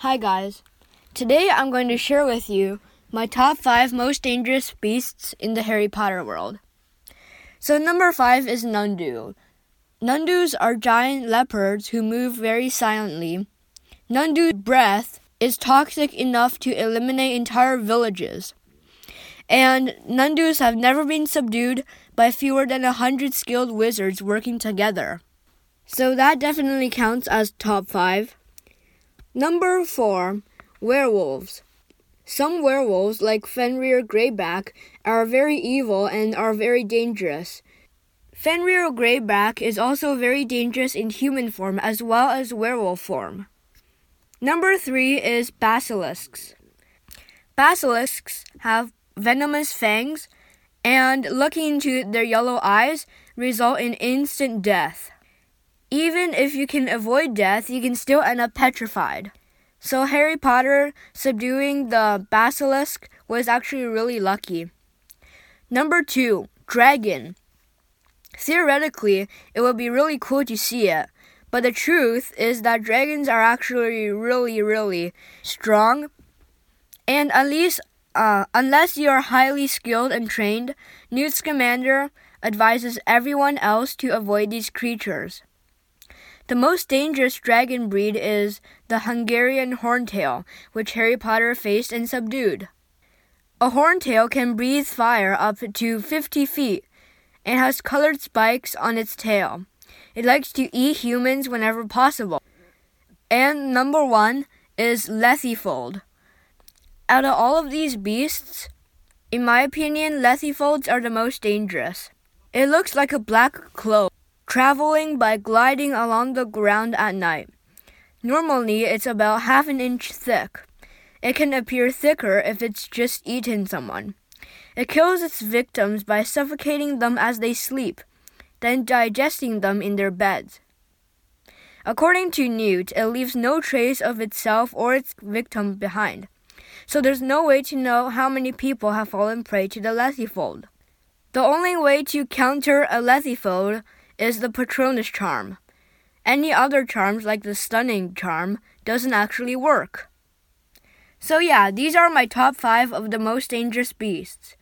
Hi, guys. Today I'm going to share with you my top five most dangerous beasts in the Harry Potter world. So, number five is Nundu. Nundus are giant leopards who move very silently. Nundu's breath is toxic enough to eliminate entire villages. And Nundus have never been subdued by fewer than a hundred skilled wizards working together. So that definitely counts as top five. Number four, werewolves. Some werewolves, like Fenrir Greyback, are very evil and are very dangerous. Fenrir Greyback is also very dangerous in human form as well as werewolf form. Number three is basilisks. Basilisks have venomous fangs, and looking into their yellow eyes result in instant death. Even if you can avoid death, you can still end up petrified. So Harry Potter subduing the basilisk was actually really lucky. Number two, dragon. Theoretically, it would be really cool to see it, but the truth is that dragons are actually really, really strong. And at least, uh, unless you are highly skilled and trained, Newt Scamander advises everyone else to avoid these creatures. The most dangerous dragon breed is the Hungarian horntail, which Harry Potter faced and subdued. A horntail can breathe fire up to 50 feet and has colored spikes on its tail. It likes to eat humans whenever possible. And number one is Lethifold. Out of all of these beasts, in my opinion, Lethifolds are the most dangerous. It looks like a black cloak traveling by gliding along the ground at night. Normally, it's about half an inch thick. It can appear thicker if it's just eaten someone. It kills its victims by suffocating them as they sleep, then digesting them in their beds. According to Newt, it leaves no trace of itself or its victim behind, so there's no way to know how many people have fallen prey to the Lethifold. The only way to counter a Lethifold is the Patronus charm. Any other charms, like the Stunning charm, doesn't actually work. So, yeah, these are my top 5 of the most dangerous beasts.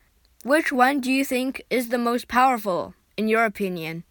Which one do you think is the most powerful, in your opinion?